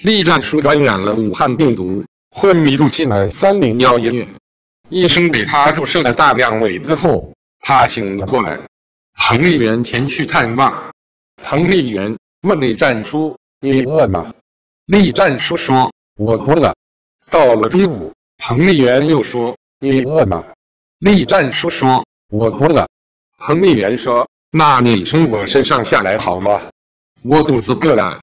栗战书感染了武汉病毒，昏迷住进了三零幺医院。医生给他注射了大量伟子后，他醒了过来。彭丽媛前去探望。彭丽媛问栗战书：“你饿吗？”栗战书说：“我饿了。”到了中午，彭丽媛又说：“你饿吗？”栗战书说：“我饿了。”彭丽媛说：“那你从我身上下来好吗？我肚子饿了。”